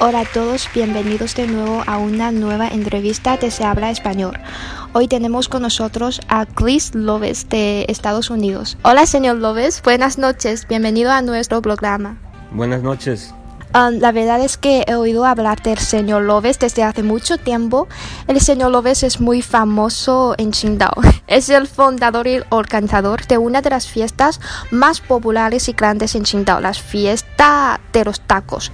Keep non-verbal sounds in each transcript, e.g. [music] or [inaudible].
Hola a todos, bienvenidos de nuevo a una nueva entrevista de Se Habla Español. Hoy tenemos con nosotros a Chris Loves de Estados Unidos. Hola señor Loves, buenas noches, bienvenido a nuestro programa. Buenas noches. Um, la verdad es que he oído hablar del señor Loves desde hace mucho tiempo. El señor Loves es muy famoso en Qingdao. [laughs] Es el fundador y organizador de una de las fiestas más populares y grandes en Qingdao, la fiesta de los tacos.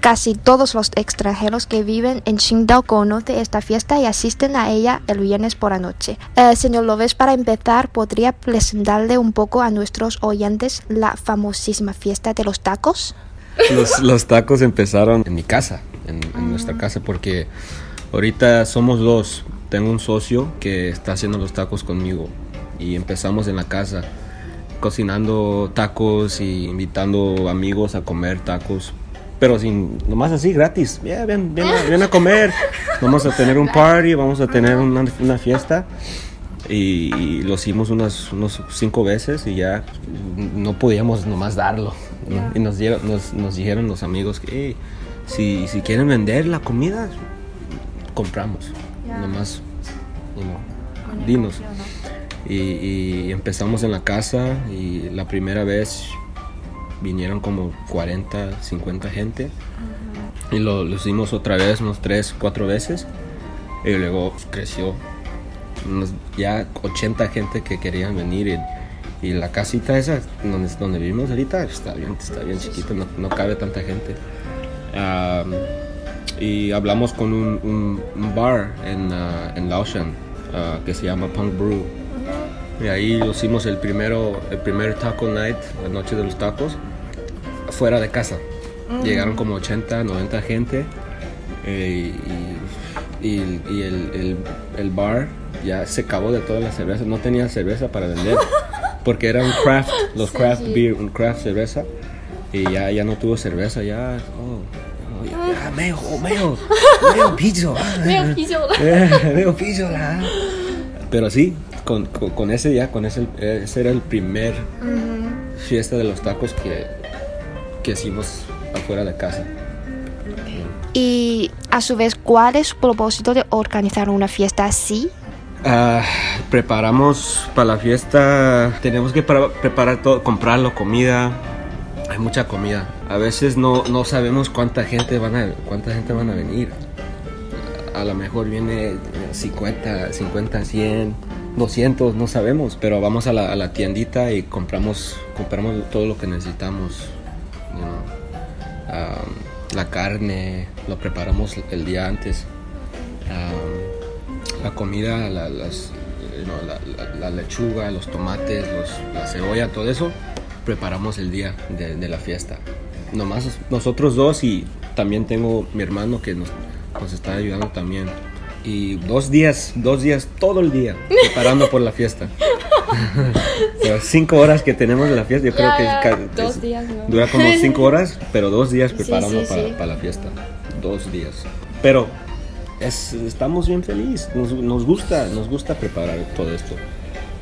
Casi todos los extranjeros que viven en Qingdao conocen esta fiesta y asisten a ella el viernes por la noche. Eh, señor Loves, para empezar, ¿podría presentarle un poco a nuestros oyentes la famosísima fiesta de los tacos? Los, tacos empezaron en mi casa, en, nuestra casa, porque ahorita somos dos. Tengo un socio que está haciendo los tacos conmigo y empezamos en la casa cocinando tacos y invitando amigos a comer tacos pero sin, nomás así, gratis. Yeah, ven, ven, a- ven a comer. Vamos a tener un party, vamos a tener una, una fiesta. Y, y lo hicimos unas, unos cinco veces y ya no podíamos nomás darlo. ¿No? Y nos, dieron- nos, nos dijeron los amigos que "Hey, si, si quieren vender la comida, compramos. Nomás, know, dinos. Y, y empezamos en la casa y la primera vez vinieron como 40, 50 gente. Y lo, lo hicimos otra vez, unos 3, 4 veces. Y luego creció. Unos ya 80 gente que querían venir. Y, y la casita esa donde, donde vivimos ahorita está bien, está bien chiquita, no, no cabe tanta gente. Am, y hablamos con un, un- un bar en, ah, en Laoshan ah, que se llama Punk Brew. Y ahí hicimos el primero, el primer taco night, la noche de los tacos, fuera de casa. Llegaron como 80, 90 gente eh, y, y- y el, el- el bar ya se acabó de toda la cerveza. No tenía cerveza para vender [laughs] porque era un craft, los craft beer, un craft cerveza. Y ya, ya no tuvo cerveza, ya. Oh, oh, ya, ya, medio, oh, medio, [laughs] medio piso. [laughs] Eh, medio piso la. Pero sí, con, con, con ese ya, con ese, ese era el primer fiesta de los tacos que, que hicimos afuera de casa. Y a su vez, ¿cuál es su propósito de organizar una fiesta así? Ah, preparamos para la fiesta, tenemos que para- preparar todo, comprarlo, comida. Hay mucha comida. A veces no, no sabemos cuánta gente van a cuánta gente van a venir. A lo mejor viene 50, 50, 100, 200, no sabemos, pero vamos a la, tiendita y compramos compramos todo lo que necesitamos. Ah, la carne, lo preparamos el día antes. Ah, la comida, la, las, eh, no, la, la- la lechuga, los tomates, los- la cebolla, todo eso, preparamos el día de, de la fiesta. Nomás nosotros dos y también tengo mi hermano que nos, nos está ayudando también. Y dos días, dos días, todo el día, preparando por la fiesta. [laughs] Pero cinco horas que tenemos de la fiesta, yo creo Ya, que dos días, ¿no? dura como [laughs] cinco horas, pero dos días preparando sí, para, sí. para la fiesta. Dos días. Pero es- estamos bien felices, nos, nos gusta, nos gusta preparar todo esto.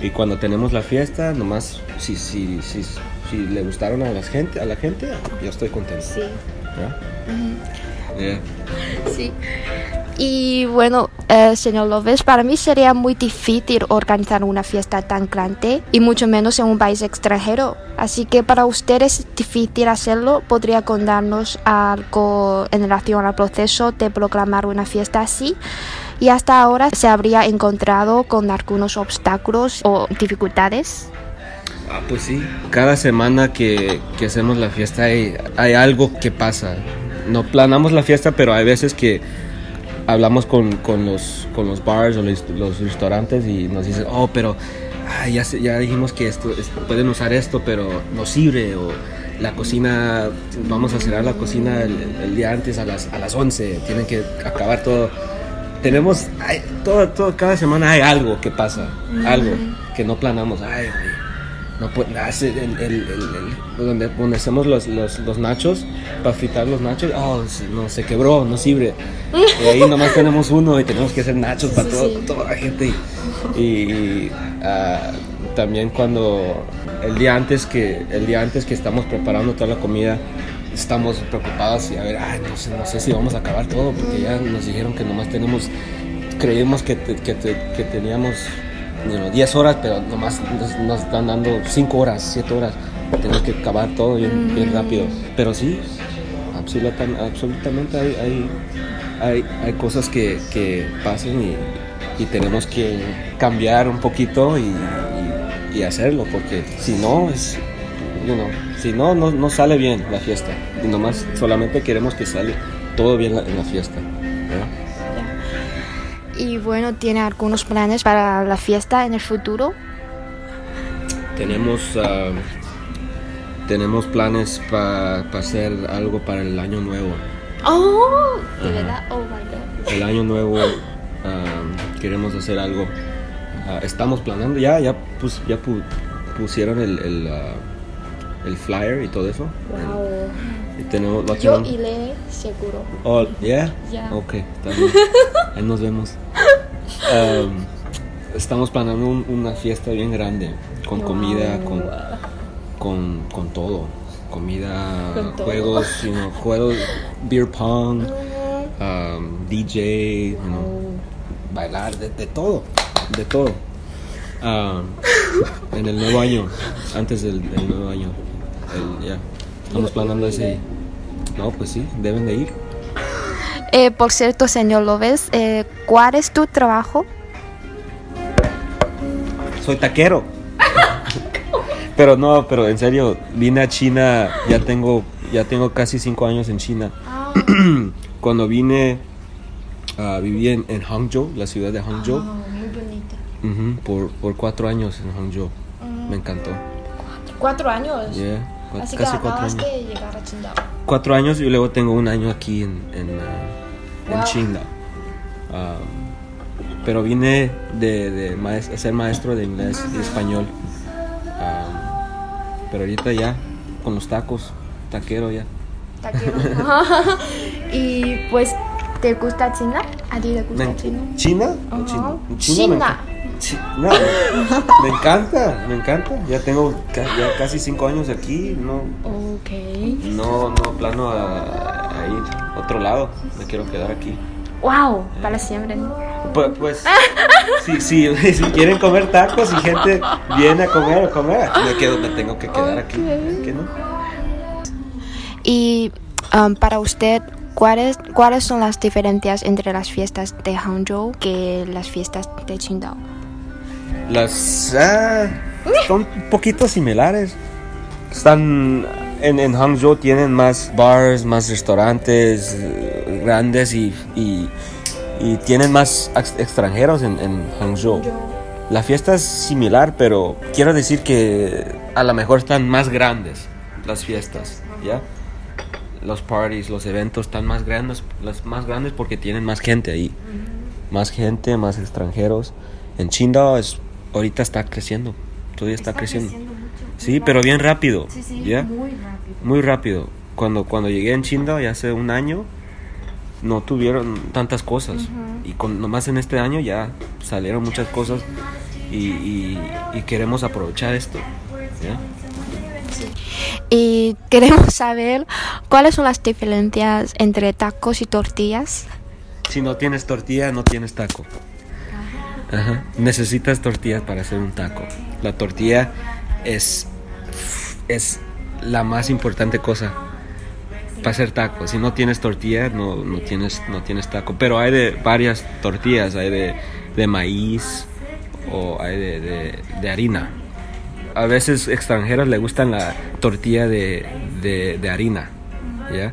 Y cuando tenemos la fiesta, nomás si, si, si, si le gustaron a la gente, a la gente, yo estoy contento. Sí, ¿ya? Yeah. sí. Y bueno, eh, señor Loves, para mí sería muy difícil organizar una fiesta tan grande y mucho menos en un país extranjero. Así que para usted es difícil hacerlo. ¿Podría contarnos algo en relación al proceso de proclamar una fiesta así? Y hasta ahora se habría encontrado con algunos obstáculos o dificultades. Ah, pues sí. Cada semana que, que hacemos la fiesta hay, hay algo que pasa. No planamos la fiesta, pero hay veces que hablamos con, con los, con los bars o los, los restaurantes y nos dicen, oh, pero ah, ya, ya dijimos que esto, esto- pueden usar esto, pero no sirve. O la cocina, vamos a cerrar la cocina el, el día antes a las, a las 11, tienen que acabar todo. Tenemos, hay- todo, todo, cada semana hay algo que pasa, algo que no planamos. Ay, no puede, hace el, el- donde, donde hacemos los, los, los nachos, para fritar los nachos, oh, no, se quebró, no sirve. Y ahí nomás [laughs] tenemos uno y tenemos que hacer nachos para todo- toda la gente. Y, y, ah, también cuando el día antes que el día antes que estamos preparando toda la comida estamos preocupados y a ver, ay, no sé, no sé si vamos a acabar todo porque ya nos dijeron que nomás tenemos, creímos que, te- que, te- que teníamos know, 10 horas, pero nomás nos, nos están dando 5 horas, 7 horas. Tenemos que acabar todo bien, bien rápido. Pero sí, absolutam- absolutamente hay, hay, hay, hay cosas que, que pasan y, y tenemos que cambiar un poquito y, y- y hacerlo, porque si no, es, you know, si no, no, no sale bien la fiesta. Y nomás solamente queremos que sale todo bien la- en la fiesta. Y bueno, ¿tiene algunos planes para la fiesta en el futuro? Tenemos, ah, tenemos planes para hacer algo para el año nuevo. Oh, de verdad, oh my god. El año nuevo ah, queremos hacer algo. Ah, estamos planeando, ya, ya, pus- ya pu- pusieron el, el, el flyer y todo eso. Wow. Y tenemos, Yo tenemos- iré seguro. Oh, yeah? Ya. Ok, está bien. [laughs] Ahí nos vemos. Um, estamos planeando un- una fiesta bien grande, con comida, con, con, con todo. Comida, Con todo. juegos, you know, juegos, beer pong, um, DJ, you know, bailar, de, de todo, de todo. Um, en el nuevo año, antes del, del nuevo año, el- ya, estamos planeando ese. No, pues sí, deben de ir. Eh, por cierto, señor López, eh, ¿cuál es tu trabajo? Soy taquero. pero no, pero en serio, vine a China, ya tengo, ya tengo casi cinco años en China. [clears throat] Cuando vine, ah, viví en, en Hangzhou, la ciudad de Hangzhou, muy bonita. Por, por cuatro años en Hangzhou. Me encantó. Cuatro años. Yeah, Así casi que cuatro años. de llegar a. Cuatro años y luego tengo un año aquí en, en, en. Ah, pero vine de, de maes- a ser maestro de inglés y español. Pero ahorita ya, con los tacos, taquero ya. Taquero. [laughs] [laughs] y pues, ¿te gusta China? ¿A ti te gusta Me- China? ¿China? ¿O Ajá. China? China. no, me encanta, me encanta. Ya tengo ca- ya casi cinco años aquí. No, no, no plano a, a ir a otro lado. Me quiero quedar aquí. Wow, para siempre. Pues, pues si, si, [laughs] si quieren comer tacos y gente viene a comer, a comer, me, quedo, me tengo que quedar aquí. ¿Por qué no? Y um, para usted, ¿cuáles, ¿cuáles son las diferencias entre las fiestas de Hangzhou que las fiestas de Qingdao? Las ah, son un poquito similares. Están en, en Hangzhou tienen más bars, más restaurantes eh, grandes y, y, y tienen más ex- extranjeros en, en Hangzhou. La fiesta es similar, pero quiero decir que a lo mejor están más grandes las fiestas, ¿ya? Los parties, los eventos están más grandes, las más grandes porque tienen más gente ahí. Más gente, más extranjeros. En Qingdao es ahorita está creciendo, todavía está, creciendo. Sí, pero bien rápido. ¿ya? muy rápido. Muy rápido. Cuando, cuando llegué en Qingdao ya hace un año, no tuvieron tantas cosas. Y con, nomás en este año ya salieron muchas cosas y, y- y queremos aprovechar esto. ¿ya? Y queremos saber cuáles son las diferencias entre tacos y tortillas. Si no tienes tortilla, no tienes taco. Ajá. Necesitas tortillas para hacer un taco. La tortilla es, es la más importante cosa para hacer taco. Si no tienes tortilla, no, no, tienes, no tienes taco. Pero hay de varias tortillas. Hay de, de maíz o hay de, de- harina. A veces extranjeros le gustan la tortilla de, de- harina. ¿ya?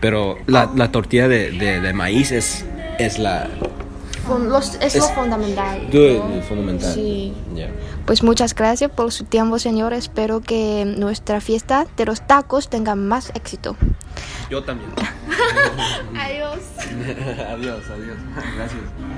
Pero la, la tortilla de maíz es, es la, es lo fundamental. Good, fundamental. Sí. Ya. Pues muchas gracias por su tiempo, señor. Espero que nuestra fiesta de los tacos tenga más éxito. Yo también. [laughs] [laughs] Adiós. [laughs] adiós, adiós. Gracias.